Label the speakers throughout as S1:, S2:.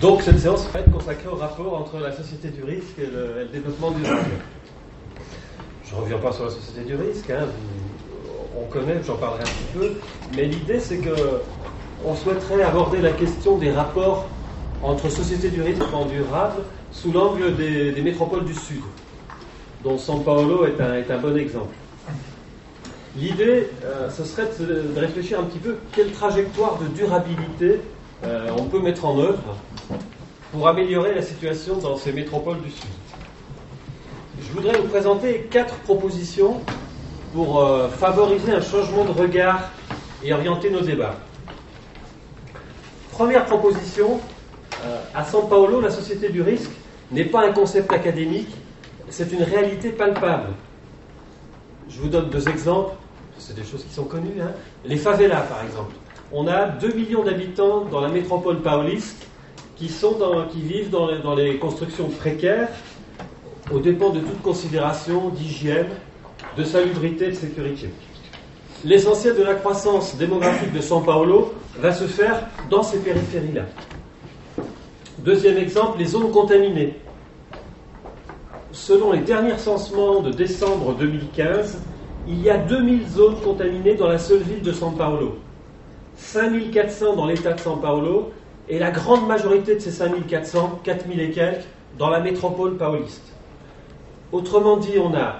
S1: Donc cette séance va être consacrée au rapport entre la société du risque et le, développement du risque. Je ne reviens pas sur la société du risque, hein, on connaît, j'en parlerai un petit peu, mais l'idée c'est que on souhaiterait aborder la question des rapports entre société du risque et durable sous l'angle des, métropoles du Sud, dont São Paulo est un, bon exemple. L'idée, euh, ce serait de, réfléchir un petit peu quelle trajectoire de durabilité euh, on peut mettre en œuvre pour améliorer la situation dans ces métropoles du Sud. Je voudrais vous présenter quatre propositions pour euh, favoriser un changement de regard et orienter nos débats. Première proposition, à São Paulo, la société du risque n'est pas un concept académique, c'est une réalité palpable. Je vous donne deux exemples, c'est des choses qui sont connues. Hein. Les favelas, par exemple. On a 2 millions d'habitants dans la métropole pauliste qui, vivent dans les, constructions précaires, aux dépens de toute considération d'hygiène, de salubrité, de sécurité. L'essentiel de la croissance démographique de São Paulo va se faire dans ces périphéries-là. Deuxième exemple, les zones contaminées. Selon les derniers censements de décembre 2015, il y a 2000 zones contaminées dans la seule ville de São Paulo. 5400 dans l'état de São Paulo et la grande majorité de ces 5400, 4000 et quelques, dans la métropole pauliste. Autrement dit, on a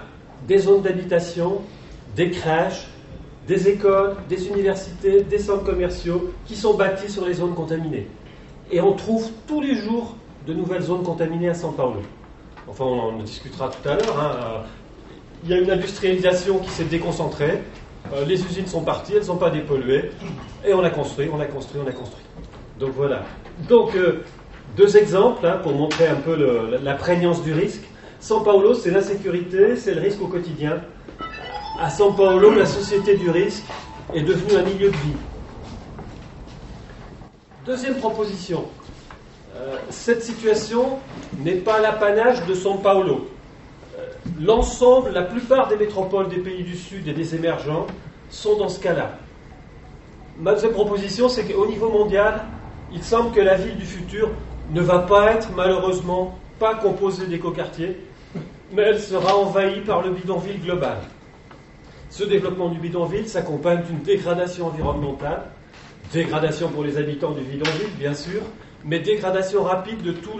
S1: des zones d'habitation, des crèches, des écoles, des universités, des centres commerciaux qui sont bâtis sur les zones contaminées. Et on trouve tous les jours de nouvelles zones contaminées à São Paulo. Enfin, on en discutera tout à l'heure. Hein. Il y a une industrialisation qui s'est déconcentrée. Euh, les usines sont parties, elles ne sont pas dépolluées. Et on a construit, on a construit, on a construit. Donc voilà. Donc, euh, deux exemples hein, pour montrer un peu la prégnance du risque. São Paulo, c'est l'insécurité, c'est le risque au quotidien. À São Paulo, la société du risque est devenue un milieu de vie. Deuxième proposition, euh, cette situation n'est pas l'apanage de São Paulo. L'ensemble, la plupart des métropoles des pays du Sud et des émergents sont dans ce cas-là. Ma deuxième proposition, c'est qu'au niveau mondial, il semble que la ville du futur ne va pas être malheureusement pas composée d'écoquartiers, mais elle sera envahie par le bidonville global. Ce développement du bidonville s'accompagne d'une dégradation environnementale Dégradation pour les habitants du bidonville, bien sûr, mais dégradation rapide de tout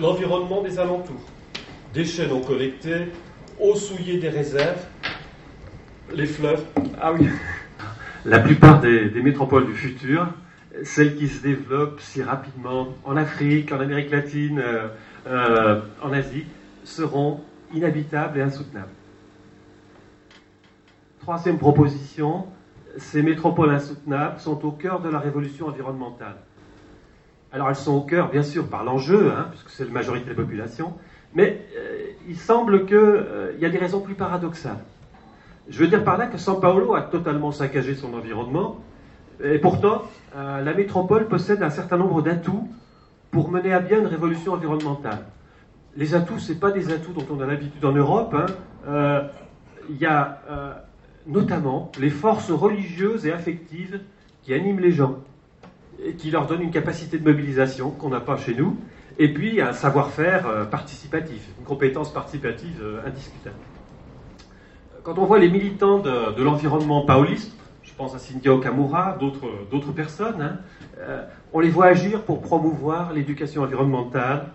S1: l'environnement des alentours. Déchets non collectés, eau souillée des réserves, les fleuves. Ah oui. La plupart des, métropoles du futur, celles qui se développent si rapidement en Afrique, en Amérique latine, euh, euh, en Asie, seront inhabitables et insoutenables. Troisième proposition, ces métropoles insoutenables sont au cœur de la révolution environnementale. Alors elles sont au cœur, bien sûr, par l'enjeu, hein, puisque c'est la majorité de la population, mais euh, il semble qu'il euh, y a des raisons plus paradoxales. Je veux dire par là que São Paulo a totalement saccagé son environnement, et pourtant, euh, la métropole possède un certain nombre d'atouts pour mener à bien une révolution environnementale. Les atouts, ce pas des atouts dont on a l'habitude en Europe. Hein. Il y a notamment les forces religieuses et affectives qui animent les gens et qui leur donnent une capacité de mobilisation qu'on n'a pas chez nous, et puis un savoir-faire euh, participatif, une compétence participative euh, indiscutable. Quand on voit les militants de, l'environnement pauliste, je pense à Cynthia Okamura, d'autres personnes, hein, euh, on les voit agir pour promouvoir l'éducation environnementale,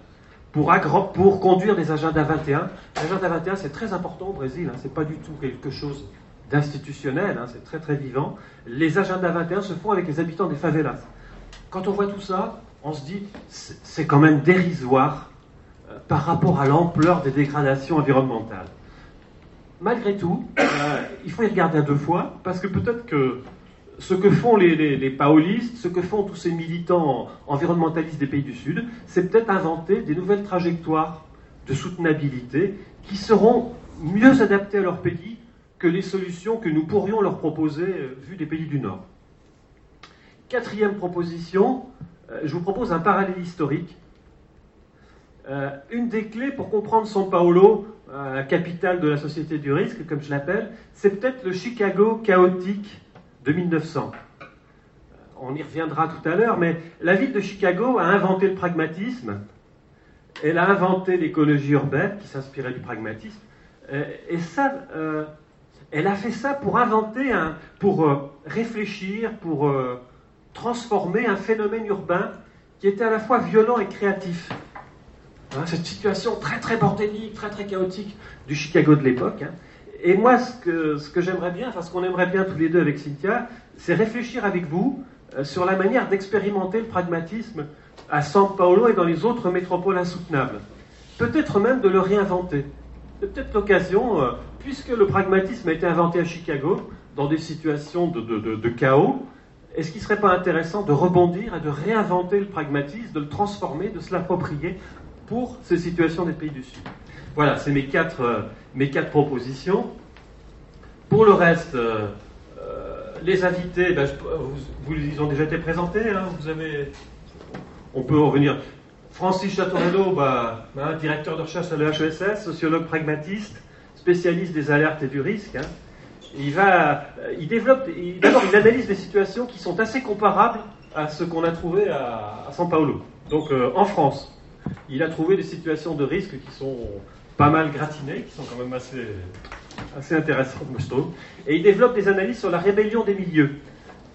S1: pour, pour, conduire des agendas 21. L'agenda 21, c'est très important au Brésil, hein, c'est pas du tout quelque chose d'institutionnel, hein, c'est très très vivant. Les agendas 21 se font avec les habitants des favelas. Quand on voit tout ça, on se dit c'est quand même dérisoire euh, par rapport à l'ampleur des dégradations environnementales. Malgré tout, euh, il faut y regarder à deux fois, parce que peut-être que ce que font les, paolistes, ce que font tous ces militants environnementalistes des pays du Sud, c'est peut-être inventer des nouvelles trajectoires de soutenabilité qui seront mieux adaptées à leur pays que les solutions que nous pourrions leur proposer euh, vu des pays du Nord. Quatrième proposition, je vous propose un parallèle historique. Euh, une des clés pour comprendre São Paulo, la capitale de la société du risque, comme je l'appelle, c'est peut-être le Chicago chaotique de 1900. on y reviendra tout à l'heure, mais la ville de Chicago a inventé le pragmatisme, elle a inventé l'écologie urbaine qui s'inspirait du pragmatisme, euh, et ça, euh, elle a fait ça pour inventer, pour euh, réfléchir, pour transformer un phénomène urbain qui était à la fois violent et créatif. Hein, cette situation très très bordélique, très très chaotique du Chicago de l'époque. Hein. Et moi, ce que, j'aimerais bien, enfin ce qu'on aimerait bien tous les deux avec Cynthia, c'est réfléchir avec vous euh, sur la manière d'expérimenter le pragmatisme à São Paulo et dans les autres métropoles insoutenables. Peut-être même de le réinventer. Peut-être l'occasion, euh, puisque le pragmatisme a été inventé à Chicago, dans des situations de chaos, est-ce qu'il ne serait pas intéressant de rebondir et de réinventer le pragmatisme, de le transformer, de se l'approprier pour ces situations des pays du Sud? Voilà, c'est mes quatre, euh, mes quatre propositions. Pour le reste, les invités, ben, vous, ils ont déjà été présentés. Hein, vous avez, on peut revenir. Francis Château bah, hein, directeur de recherche à l'EHESS, sociologue pragmatiste, spécialiste des alertes et du risque. Hein. Il, va, il développe, d'abord, il analyse des situations qui sont assez comparables à ce qu'on a trouvé à, à São Paulo. Donc, euh, en France, il a trouvé des situations de risque qui sont pas mal gratinées, qui sont quand même assez, assez intéressantes, je trouve. Et il développe des analyses sur la rébellion des milieux.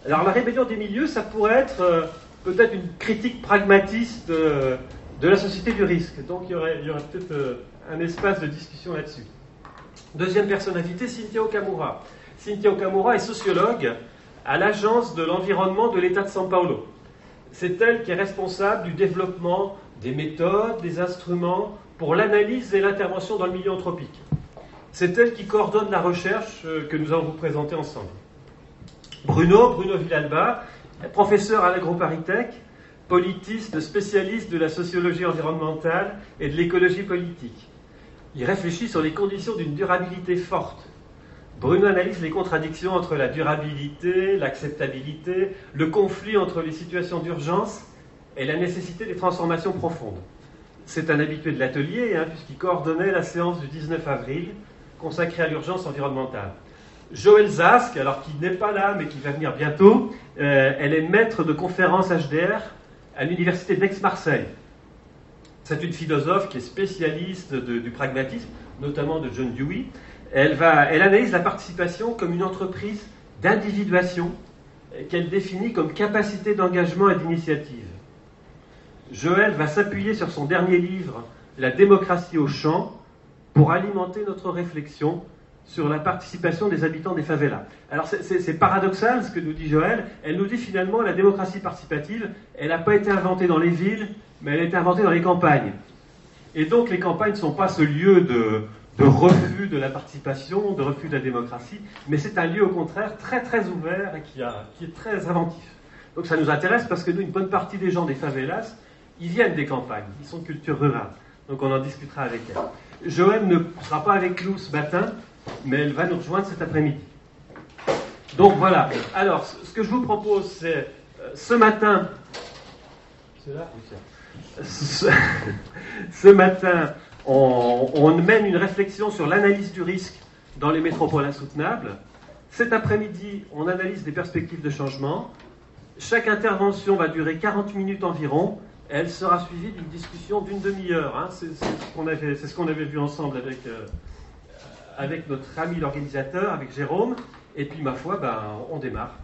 S1: Alors la rébellion des milieux, ça pourrait être euh, peut-être une critique pragmatiste euh, de la société du risque. Donc il y aurait, peut-être euh, un espace de discussion là-dessus. Deuxième personnalité, Cynthia Okamura. Cynthia Okamura est sociologue à l'Agence de l'environnement de l'État de São Paulo. C'est elle qui est responsable du développement des méthodes, des instruments pour l'analyse et l'intervention dans le milieu anthropique. C'est elle qui coordonne la recherche euh, que nous allons vous présenter ensemble. Bruno, Bruno Villalba, professeur à l'AgroParisTech, politiste, spécialiste de la sociologie environnementale et de l'écologie politique. Il réfléchit sur les conditions d'une durabilité forte. Bruno analyse les contradictions entre la durabilité, l'acceptabilité, le conflit entre les situations d'urgence et la nécessité des transformations profondes. C'est un habitué de l'atelier, hein, puisqu'il coordonnait la séance du 19 avril consacrée à l'urgence environnementale. Joël Zask, alors qui n'est pas là, mais qui va venir bientôt, euh, elle est maître de conférences HDR à l'université d'Aix-Marseille. C'est une philosophe qui est spécialiste du pragmatisme, notamment de John Dewey. Elle, va, elle analyse la participation comme une entreprise d'individuation qu'elle définit comme capacité d'engagement et d'initiative. Joël va s'appuyer sur son dernier livre, La démocratie au champ, pour alimenter notre réflexion sur la participation des habitants des favelas. Alors c'est paradoxal ce que nous dit Joël. Elle nous dit finalement la démocratie participative, elle n'a pas été inventée dans les villes, mais elle a été inventée dans les campagnes. Et donc les campagnes ne sont pas ce lieu de, refus de la participation, de refus de la démocratie, mais c'est un lieu au contraire très très ouvert et qui, a, qui est très inventif. Donc ça nous intéresse parce que nous, une bonne partie des gens des favelas, ils viennent des campagnes, ils sont de culture rurale. Donc on en discutera avec elle. Joël ne sera pas avec nous ce matin, mais elle va nous rejoindre cet après-midi. Donc voilà. Alors, ce que je vous propose, c'est euh, ce matin. C'est là ce, matin, on, mène une réflexion sur l'analyse du risque dans les métropoles insoutenables. Cet après-midi, on analyse des perspectives de changement. Chaque intervention va durer 40 minutes environ elle sera suivie d'une discussion d'une demi-heure. Hein. C'est ce qu'on avait, vu ensemble avec, euh, avec notre ami l'organisateur, avec Jérôme. Et puis, ma foi, ben, on démarre.